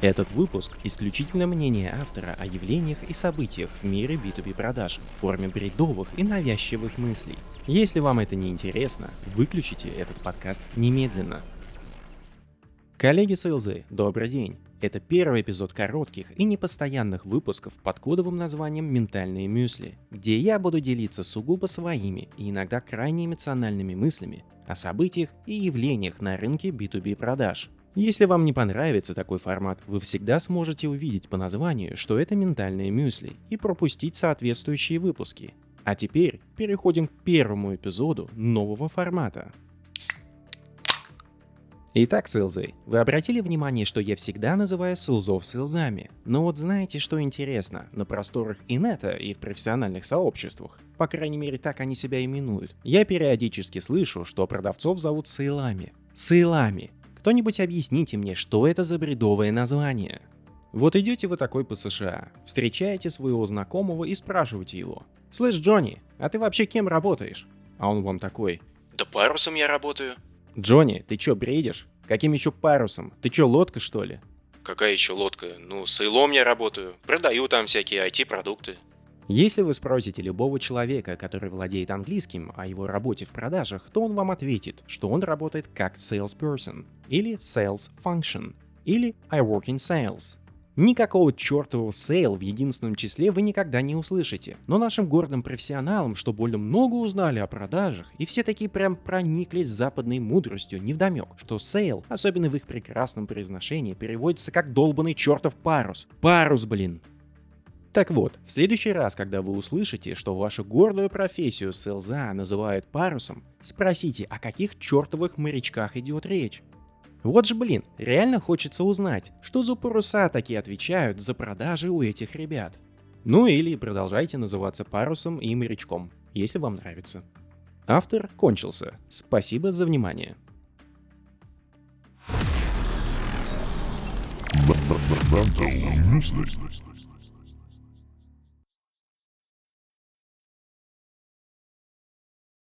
Этот выпуск – исключительно мнение автора о явлениях и событиях в мире B2B продаж в форме бредовых и навязчивых мыслей. Если вам это не интересно, выключите этот подкаст немедленно. Коллеги Сейлзы, добрый день! Это первый эпизод коротких и непостоянных выпусков под кодовым названием «Ментальные мюсли», где я буду делиться сугубо своими и иногда крайне эмоциональными мыслями о событиях и явлениях на рынке B2B продаж. Если вам не понравится такой формат, вы всегда сможете увидеть по названию, что это ментальные мюсли, и пропустить соответствующие выпуски. А теперь переходим к первому эпизоду нового формата. Итак, селзы, вы обратили внимание, что я всегда называю селзов селзами. Но вот знаете, что интересно? На просторах инета и в профессиональных сообществах, по крайней мере так они себя именуют, я периодически слышу, что продавцов зовут сейлами. Сейлами. Кто-нибудь объясните мне, что это за бредовое название? Вот идете вы такой по США, встречаете своего знакомого и спрашиваете его. «Слышь, Джонни, а ты вообще кем работаешь?» А он вам такой. Да парусом я работаю. Джонни, ты чё, бредишь? Каким еще парусом? Ты чё, лодка что ли? Какая еще лодка? Ну, с Илом я работаю. Продаю там всякие IT-продукты. Если вы спросите любого человека, который владеет английским, о его работе в продажах, то он вам ответит, что он работает как salesperson, или sales function, или I work in sales. Никакого чертового sale в единственном числе вы никогда не услышите. Но нашим гордым профессионалам, что более много узнали о продажах, и все такие прям прониклись западной мудростью, невдомек, что sail, особенно в их прекрасном произношении, переводится как долбанный чертов парус. Парус, блин! Так вот, в следующий раз, когда вы услышите, что вашу гордую профессию sales'а называют парусом, спросите, о каких чертовых морячках идет речь. Вот же блин, реально хочется узнать, что за паруса такие отвечают за продажи у этих ребят. Ну или продолжайте называться парусом и морячком, если вам нравится. Автор кончился. Спасибо за внимание. Mental useless.